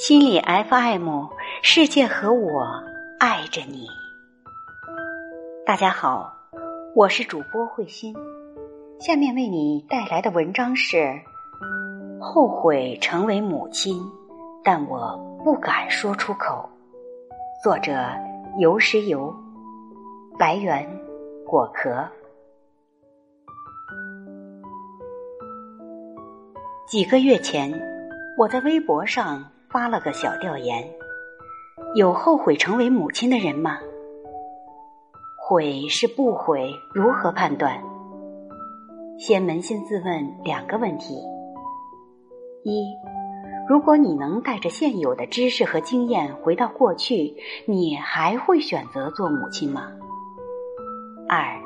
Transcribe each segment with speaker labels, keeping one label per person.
Speaker 1: 心理 FM，世界和我爱着你。大家好，我是主播慧心，下面为你带来的文章是《后悔成为母亲，但我不敢说出口》。作者：游石游，来源：果壳。几个月前，我在微博上。发了个小调研：有后悔成为母亲的人吗？悔是不悔，如何判断？先扪心自问两个问题：一，如果你能带着现有的知识和经验回到过去，你还会选择做母亲吗？二，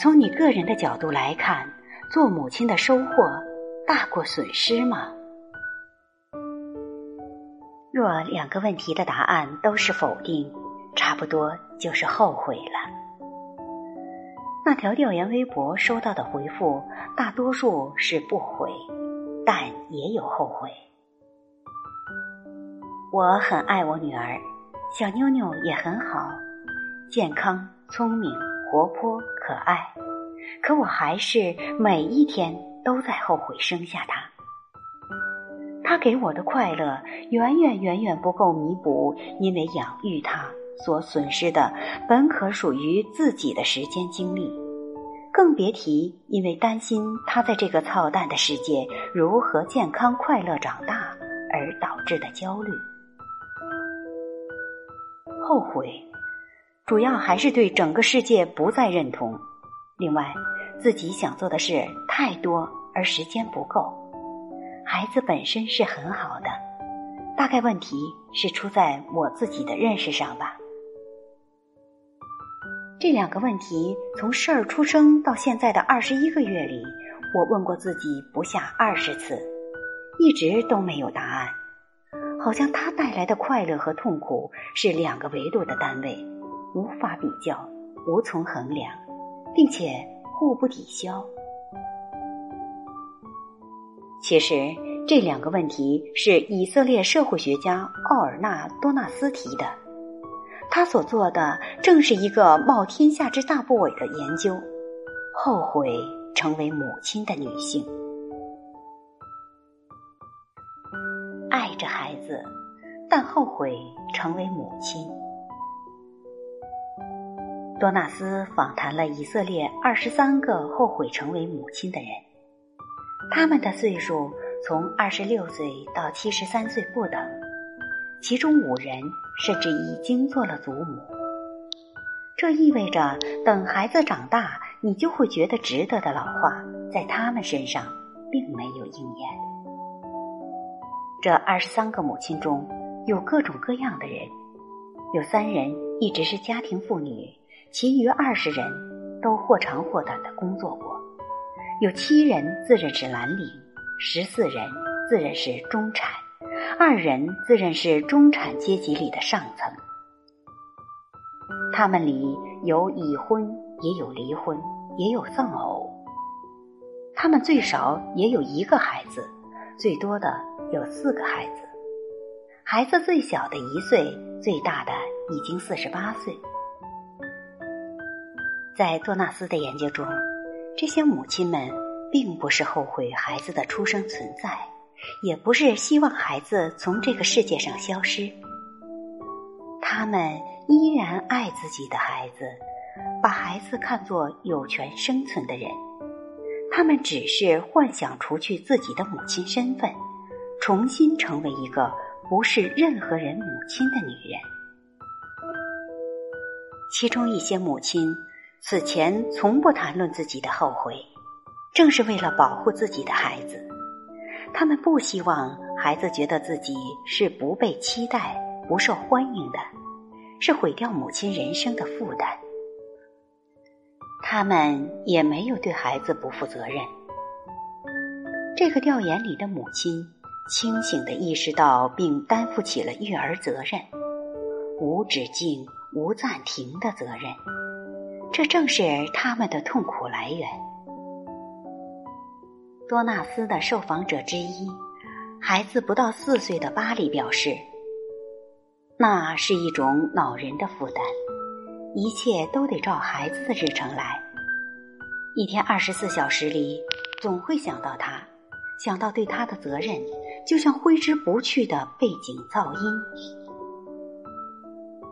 Speaker 1: 从你个人的角度来看，做母亲的收获大过损失吗？若两个问题的答案都是否定，差不多就是后悔了。那条调研微博收到的回复，大多数是不悔，但也有后悔。我很爱我女儿，小妞妞也很好，健康、聪明、活泼、可爱，可我还是每一天都在后悔生下她。她给我的快乐，远远远远不够弥补因为养育她所损失的本可属于自己的时间精力，更别提因为担心他在这个操蛋的世界如何健康快乐长大而导致的焦虑。后悔，主要还是对整个世界不再认同，另外自己想做的事太多而时间不够。孩子本身是很好的，大概问题是出在我自己的认识上吧。这两个问题从事儿出生到现在的二十一个月里，我问过自己不下二十次，一直都没有答案。好像它带来的快乐和痛苦是两个维度的单位，无法比较，无从衡量，并且互不抵消。其实这两个问题是以色列社会学家奥尔纳多纳斯提的，他所做的正是一个冒天下之大不韪的研究：后悔成为母亲的女性，爱着孩子，但后悔成为母亲。多纳斯访谈了以色列二十三个后悔成为母亲的人。他们的岁数从二十六岁到七十三岁不等，其中五人甚至已经做了祖母。这意味着，等孩子长大，你就会觉得值得的老话，在他们身上并没有应验。这二十三个母亲中有各种各样的人，有三人一直是家庭妇女，其余二十人都或长或短的工作过。有七人自认是蓝领，十四人自认是中产，二人自认是中产阶级里的上层。他们里有已婚，也有离婚，也有丧偶。他们最少也有一个孩子，最多的有四个孩子。孩子最小的一岁，最大的已经四十八岁。在多纳斯的研究中。这些母亲们并不是后悔孩子的出生存在，也不是希望孩子从这个世界上消失。他们依然爱自己的孩子，把孩子看作有权生存的人。他们只是幻想除去自己的母亲身份，重新成为一个不是任何人母亲的女人。其中一些母亲。此前从不谈论自己的后悔，正是为了保护自己的孩子。他们不希望孩子觉得自己是不被期待、不受欢迎的，是毁掉母亲人生的负担。他们也没有对孩子不负责任。这个调研里的母亲清醒的意识到并担负起了育儿责任，无止境、无暂停的责任。这正是他们的痛苦来源。多纳斯的受访者之一，孩子不到四岁的巴里表示：“那是一种恼人的负担，一切都得照孩子的日程来。一天二十四小时里，总会想到他，想到对他的责任，就像挥之不去的背景噪音。”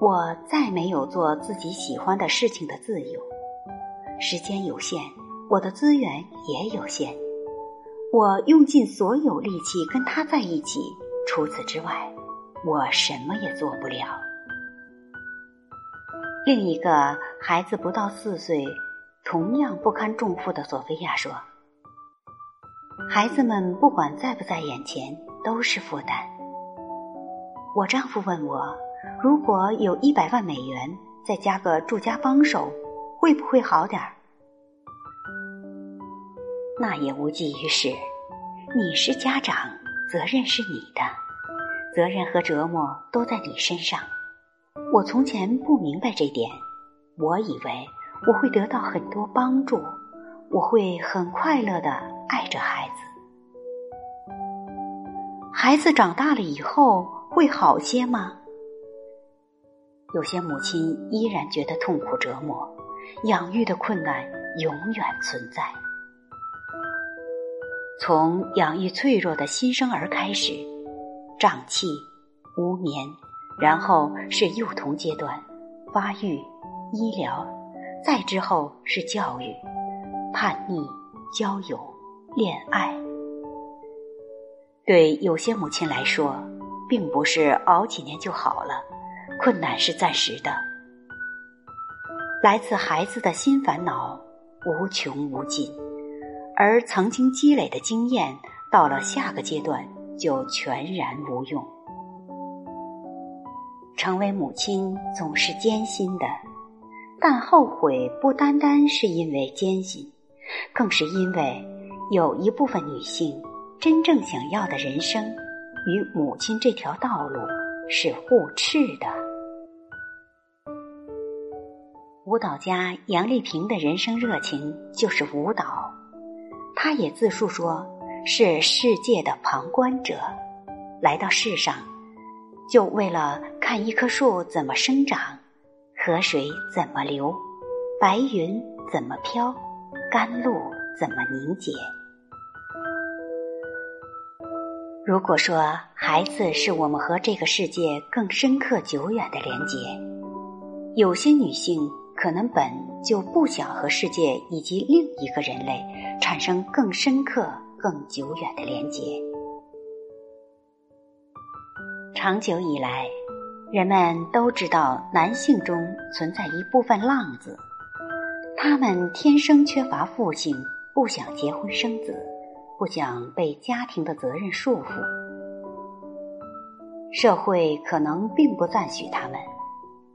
Speaker 1: 我再没有做自己喜欢的事情的自由，时间有限，我的资源也有限，我用尽所有力气跟他在一起，除此之外，我什么也做不了。另一个孩子不到四岁，同样不堪重负的索菲亚说：“孩子们不管在不在眼前，都是负担。”我丈夫问我。如果有一百万美元，再加个住家帮手，会不会好点儿？那也无济于事。你是家长，责任是你的，责任和折磨都在你身上。我从前不明白这点，我以为我会得到很多帮助，我会很快乐的爱着孩子。孩子长大了以后会好些吗？有些母亲依然觉得痛苦折磨，养育的困难永远存在。从养育脆弱的新生儿开始，胀气、无眠，然后是幼童阶段，发育、医疗，再之后是教育、叛逆、交友、恋爱。对有些母亲来说，并不是熬几年就好了。困难是暂时的，来自孩子的新烦恼无穷无尽，而曾经积累的经验到了下个阶段就全然无用。成为母亲总是艰辛的，但后悔不单单是因为艰辛，更是因为有一部分女性真正想要的人生与母亲这条道路是互斥的。舞蹈家杨丽萍的人生热情就是舞蹈，她也自述说是世界的旁观者，来到世上就为了看一棵树怎么生长，河水怎么流，白云怎么飘，甘露怎么凝结。如果说孩子是我们和这个世界更深刻、久远的连结，有些女性。可能本就不想和世界以及另一个人类产生更深刻、更久远的连结。长久以来，人们都知道男性中存在一部分浪子，他们天生缺乏父性，不想结婚生子，不想被家庭的责任束缚。社会可能并不赞许他们，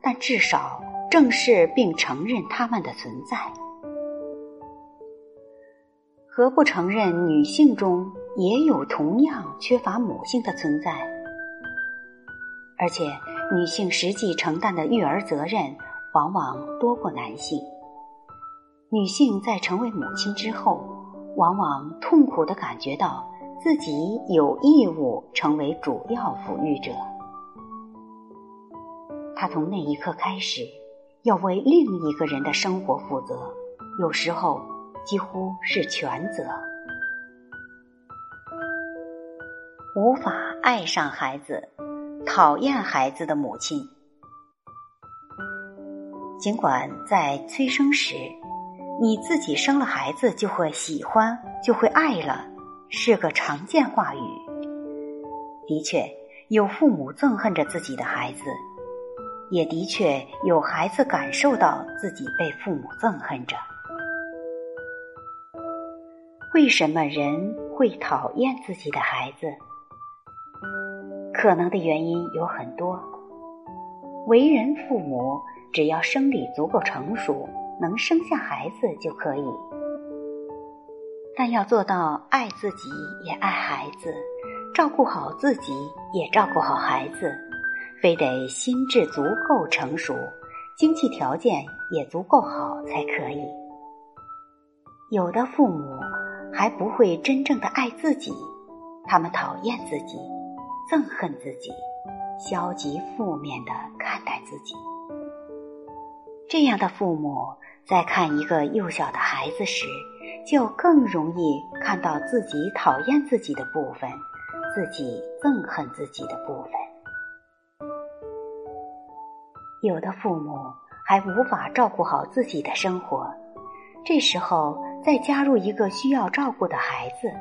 Speaker 1: 但至少。正视并承认他们的存在，何不承认女性中也有同样缺乏母性的存在？而且，女性实际承担的育儿责任往往多过男性。女性在成为母亲之后，往往痛苦的感觉到自己有义务成为主要抚育者。他从那一刻开始。要为另一个人的生活负责，有时候几乎是全责。无法爱上孩子，讨厌孩子的母亲，尽管在催生时，你自己生了孩子就会喜欢，就会爱了，是个常见话语。的确，有父母憎恨着自己的孩子。也的确有孩子感受到自己被父母憎恨着。为什么人会讨厌自己的孩子？可能的原因有很多。为人父母，只要生理足够成熟，能生下孩子就可以。但要做到爱自己也爱孩子，照顾好自己，也照顾好孩子，非得心智足够成熟，经济条件也足够好才可以。有的父母还不会真正的爱自己，他们讨厌自己，憎恨自己，消极负面的看待自己。这样的父母在看一个幼小的孩子时，就更容易看到自己讨厌自己的部分。自己憎恨自己的部分，有的父母还无法照顾好自己的生活，这时候再加入一个需要照顾的孩子，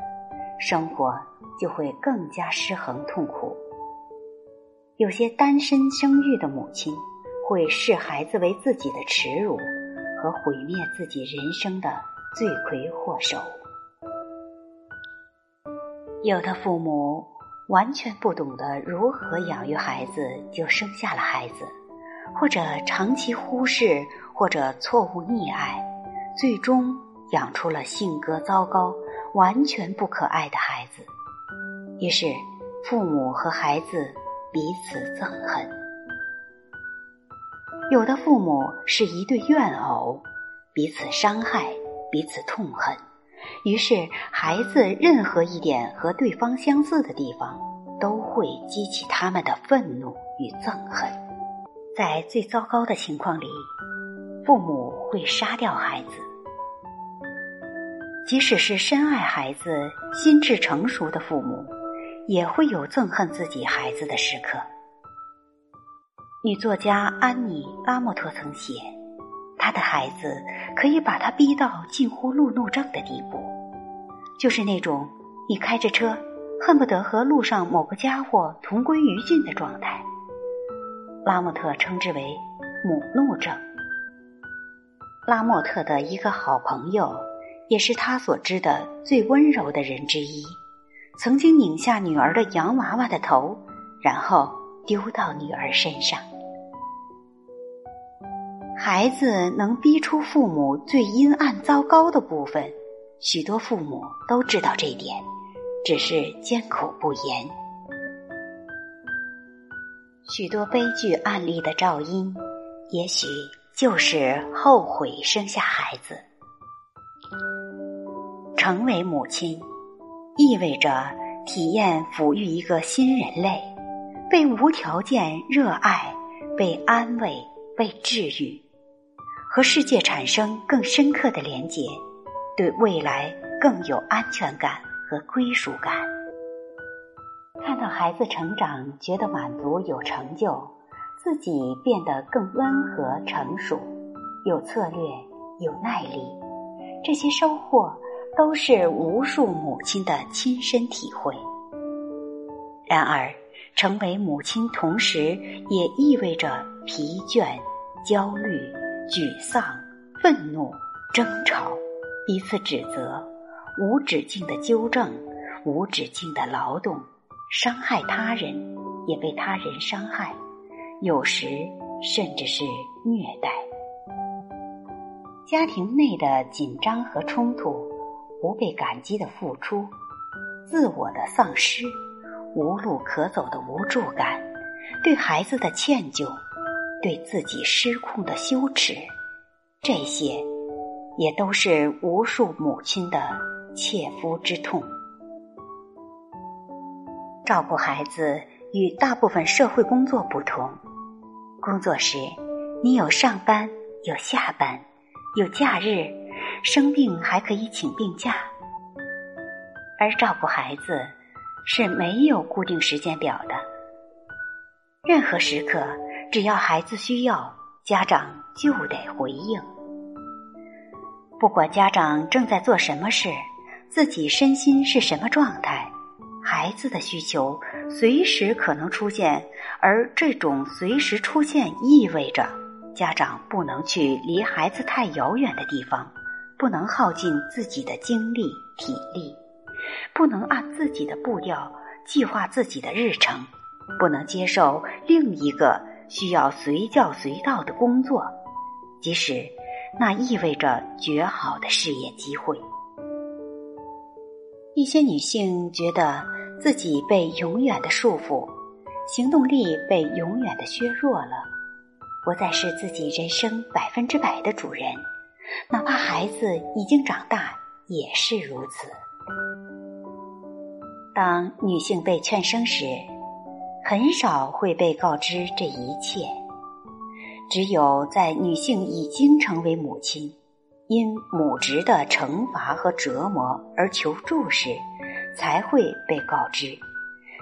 Speaker 1: 生活就会更加失衡痛苦。有些单身生育的母亲会视孩子为自己的耻辱和毁灭自己人生的罪魁祸首。有的父母完全不懂得如何养育孩子，就生下了孩子，或者长期忽视，或者错误溺爱，最终养出了性格糟糕、完全不可爱的孩子。于是，父母和孩子彼此憎恨。有的父母是一对怨偶，彼此伤害，彼此痛恨。于是，孩子任何一点和对方相似的地方，都会激起他们的愤怒与憎恨。在最糟糕的情况里，父母会杀掉孩子。即使是深爱孩子、心智成熟的父母，也会有憎恨自己孩子的时刻。女作家安妮·拉莫特曾写。她的孩子可以把她逼到近乎路怒症的地步，就是那种你开着车恨不得和路上某个家伙同归于尽的状态。拉莫特称之为“母怒症”。拉莫特的一个好朋友，也是他所知的最温柔的人之一，曾经拧下女儿的洋娃娃的头，然后丢到女儿身上。孩子能逼出父母最阴暗糟糕的部分，许多父母都知道这点，只是缄口不言。许多悲剧案例的肇因，也许就是后悔生下孩子。成为母亲，意味着体验抚育一个新人类，被无条件热爱，被安慰，被治愈。和世界产生更深刻的连结，对未来更有安全感和归属感。看到孩子成长，觉得满足有成就，自己变得更温和成熟，有策略有耐力，这些收获都是无数母亲的亲身体会。然而，成为母亲同时也意味着疲倦、焦虑。沮丧、愤怒、争吵，彼此指责，无止境的纠正，无止境的劳动，伤害他人，也被他人伤害，有时甚至是虐待。家庭内的紧张和冲突，不被感激的付出，自我的丧失，无路可走的无助感，对孩子的歉疚。对自己失控的羞耻，这些也都是无数母亲的切肤之痛。照顾孩子与大部分社会工作不同，工作时你有上班、有下班、有假日，生病还可以请病假；而照顾孩子是没有固定时间表的，任何时刻。只要孩子需要，家长就得回应。不管家长正在做什么事，自己身心是什么状态，孩子的需求随时可能出现，而这种随时出现意味着家长不能去离孩子太遥远的地方，不能耗尽自己的精力体力，不能按自己的步调计划自己的日程，不能接受另一个。需要随叫随到的工作，即使那意味着绝好的事业机会。一些女性觉得自己被永远的束缚，行动力被永远的削弱了，不再是自己人生百分之百的主人，哪怕孩子已经长大，也是如此。当女性被劝生时，很少会被告知这一切。只有在女性已经成为母亲，因母职的惩罚和折磨而求助时，才会被告知。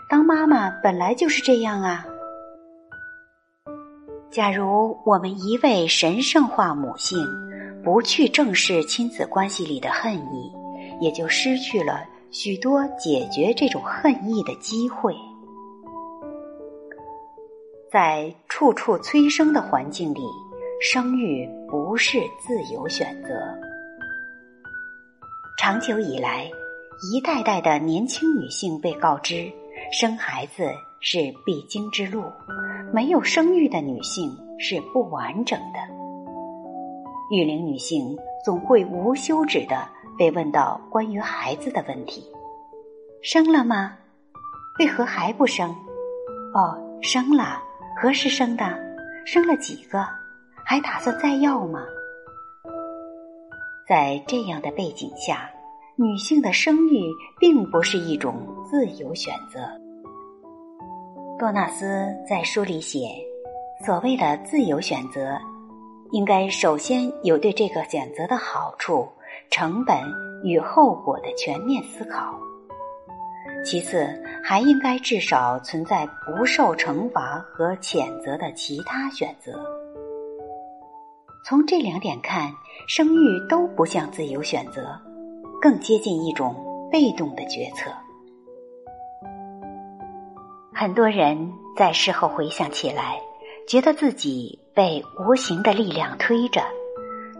Speaker 1: 当妈妈本来就是这样啊。假如我们一味神圣化母性，不去正视亲子关系里的恨意，也就失去了许多解决这种恨意的机会。在处处催生的环境里，生育不是自由选择。长久以来，一代代的年轻女性被告知，生孩子是必经之路，没有生育的女性是不完整的。育龄女性总会无休止的被问到关于孩子的问题：生了吗？为何还不生？哦，生了。何时生的？生了几个？还打算再要吗？在这样的背景下，女性的生育并不是一种自由选择。多纳斯在书里写，所谓的自由选择，应该首先有对这个选择的好处、成本与后果的全面思考。其次，还应该至少存在不受惩罚和谴责的其他选择。从这两点看，生育都不像自由选择，更接近一种被动的决策。很多人在事后回想起来，觉得自己被无形的力量推着，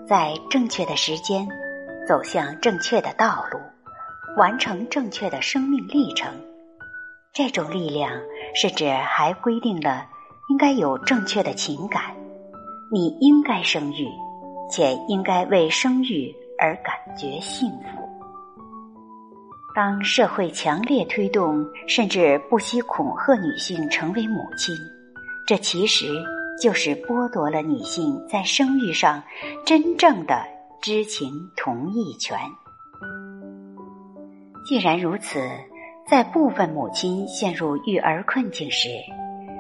Speaker 1: 在正确的时间走向正确的道路。完成正确的生命历程，这种力量是指还规定了应该有正确的情感，你应该生育，且应该为生育而感觉幸福。当社会强烈推动甚至不惜恐吓女性成为母亲，这其实就是剥夺了女性在生育上真正的知情同意权。既然如此，在部分母亲陷入育儿困境时，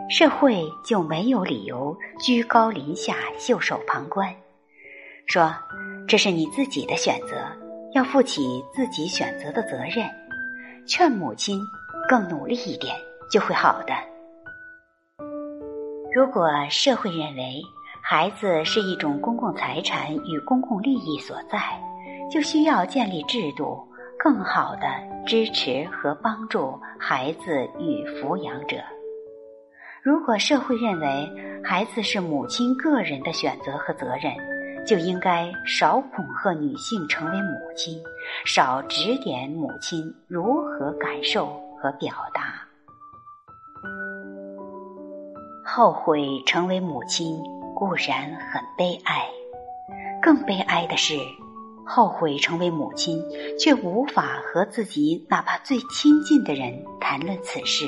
Speaker 1: 社会就没有理由居高临下袖手旁观，说这是你自己的选择，要负起自己选择的责任。劝母亲更努力一点，就会好的。如果社会认为孩子是一种公共财产与公共利益所在，就需要建立制度。更好的支持和帮助孩子与抚养者。如果社会认为孩子是母亲个人的选择和责任，就应该少恐吓女性成为母亲，少指点母亲如何感受和表达。后悔成为母亲固然很悲哀，更悲哀的是。后悔成为母亲，却无法和自己哪怕最亲近的人谈论此事，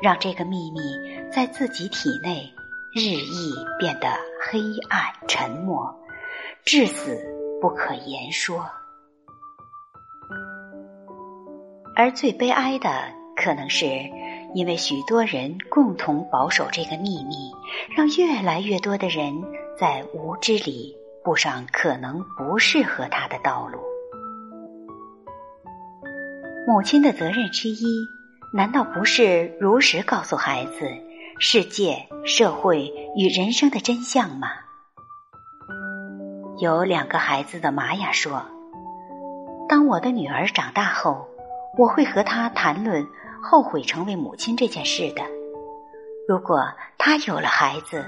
Speaker 1: 让这个秘密在自己体内日益变得黑暗沉默，至死不可言说。而最悲哀的，可能是因为许多人共同保守这个秘密，让越来越多的人在无知里。步上可能不适合他的道路。母亲的责任之一，难道不是如实告诉孩子世界、社会与人生的真相吗？有两个孩子的玛雅说：“当我的女儿长大后，我会和她谈论后悔成为母亲这件事的。如果她有了孩子，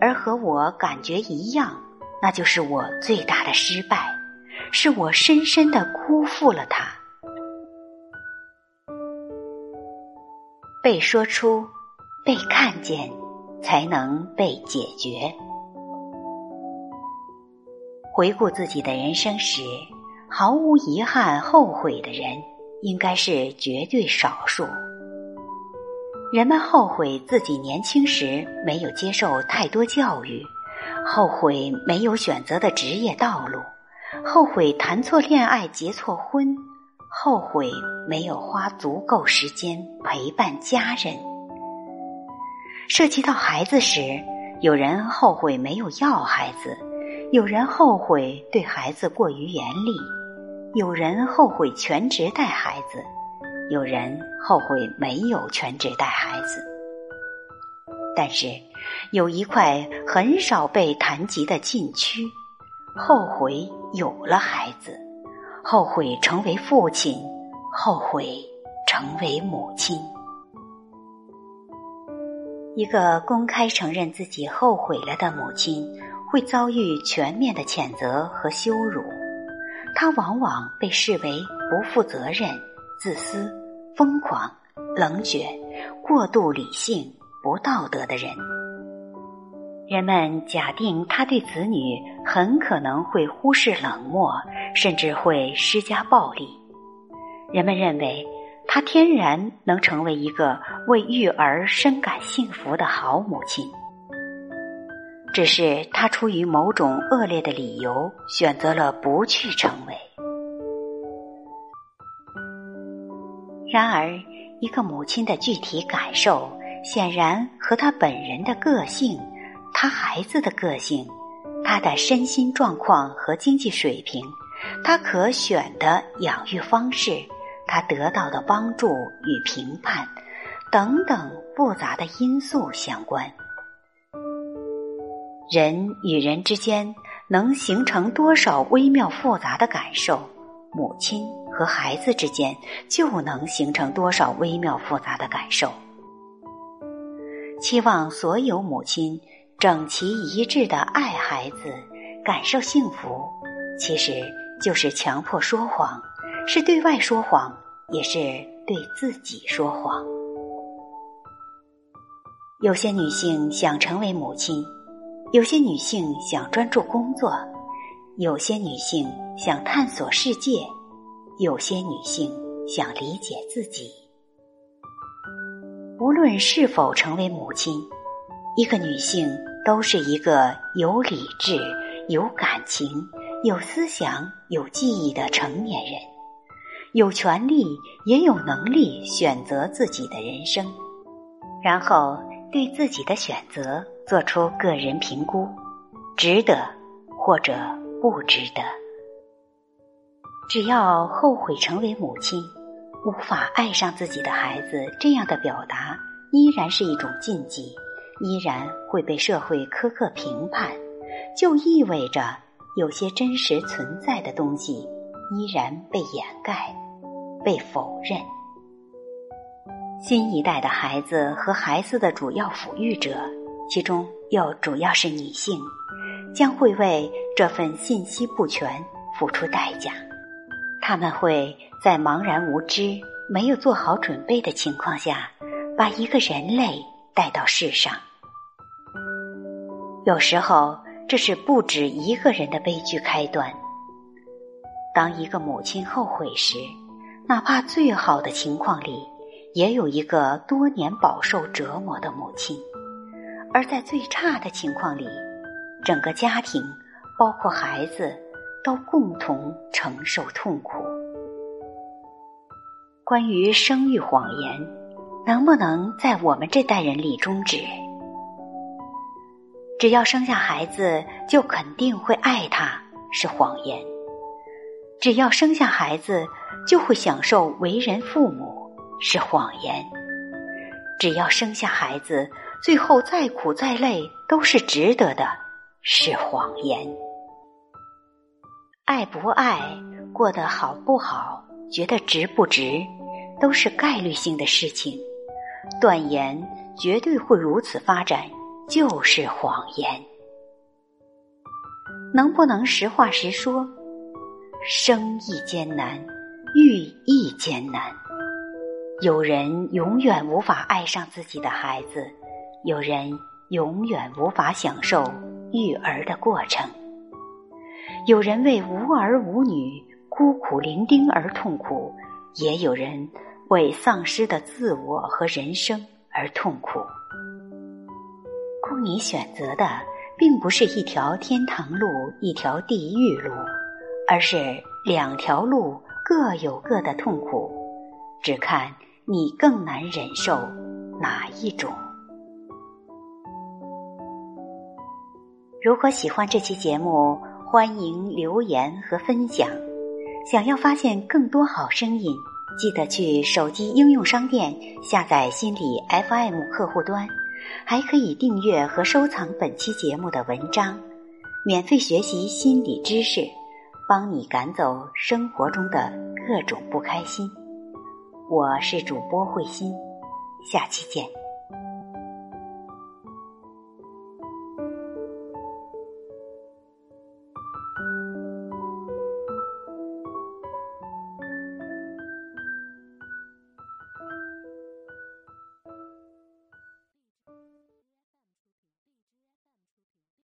Speaker 1: 而和我感觉一样。”那就是我最大的失败，是我深深的辜负了他。被说出，被看见，才能被解决。回顾自己的人生时，毫无遗憾、后悔的人，应该是绝对少数。人们后悔自己年轻时没有接受太多教育，后悔没有选择的职业道路，后悔谈错恋爱结错婚，后悔没有花足够时间陪伴家人。涉及到孩子时，有人后悔没有要孩子，有人后悔对孩子过于严厉，有人后悔全职带孩子。有人后悔没有全职带孩子，但是有一块很少被谈及的禁区：后悔有了孩子，后悔成为父亲，后悔成为母亲。一个公开承认自己后悔了的母亲，会遭遇全面的谴责和羞辱，她往往被视为不负责任、自私。疯狂、冷血、过度理性、不道德的人，人们假定他对子女很可能会忽视、冷漠，甚至会施加暴力。人们认为他天然能成为一个为育儿深感幸福的好母亲，只是他出于某种恶劣的理由选择了不去成为。然而，一个母亲的具体感受，显然和他本人的个性、他孩子的个性、他的身心状况和经济水平、他可选的养育方式、他得到的帮助与评判等等复杂的因素相关。人与人之间能形成多少微妙复杂的感受？母亲。和孩子之间就能形成多少微妙复杂的感受？期望所有母亲整齐一致的爱孩子，感受幸福，其实就是强迫说谎，是对外说谎，也是对自己说谎。有些女性想成为母亲，有些女性想专注工作，有些女性想探索世界。有些女性想理解自己，无论是否成为母亲，一个女性都是一个有理智、有感情、有思想、有记忆的成年人，有权利也有能力选择自己的人生，然后对自己的选择做出个人评估，值得或者不值得。只要后悔成为母亲，无法爱上自己的孩子，这样的表达依然是一种禁忌，依然会被社会苛刻评判，就意味着有些真实存在的东西依然被掩盖、被否认。新一代的孩子和孩子的主要抚育者，其中又主要是女性，将会为这份信息不全付出代价。他们会在茫然无知、没有做好准备的情况下，把一个人类带到世上。有时候，这是不止一个人的悲剧开端。当一个母亲后悔时，哪怕最好的情况里，也有一个多年饱受折磨的母亲；而在最差的情况里，整个家庭，包括孩子。都共同承受痛苦。关于生育谎言，能不能在我们这代人里终止？只要生下孩子就肯定会爱他，是谎言；只要生下孩子就会享受为人父母，是谎言；只要生下孩子，最后再苦再累都是值得的，是谎言。爱不爱，过得好不好，觉得值不值，都是概率性的事情。断言绝对会如此发展，就是谎言。能不能实话实说？生亦艰难，育亦艰难。有人永远无法爱上自己的孩子，有人永远无法享受育儿的过程。有人为无儿无女、孤苦伶仃而痛苦，也有人为丧失的自我和人生而痛苦。供你选择的，并不是一条天堂路，一条地狱路，而是两条路各有各的痛苦，只看你更难忍受哪一种。如果喜欢这期节目，欢迎留言和分享。想要发现更多好声音，记得去手机应用商店下载心理 FM 客户端，还可以订阅和收藏本期节目的文章，免费学习心理知识，帮你赶走生活中的各种不开心。我是主播慧心，下期见。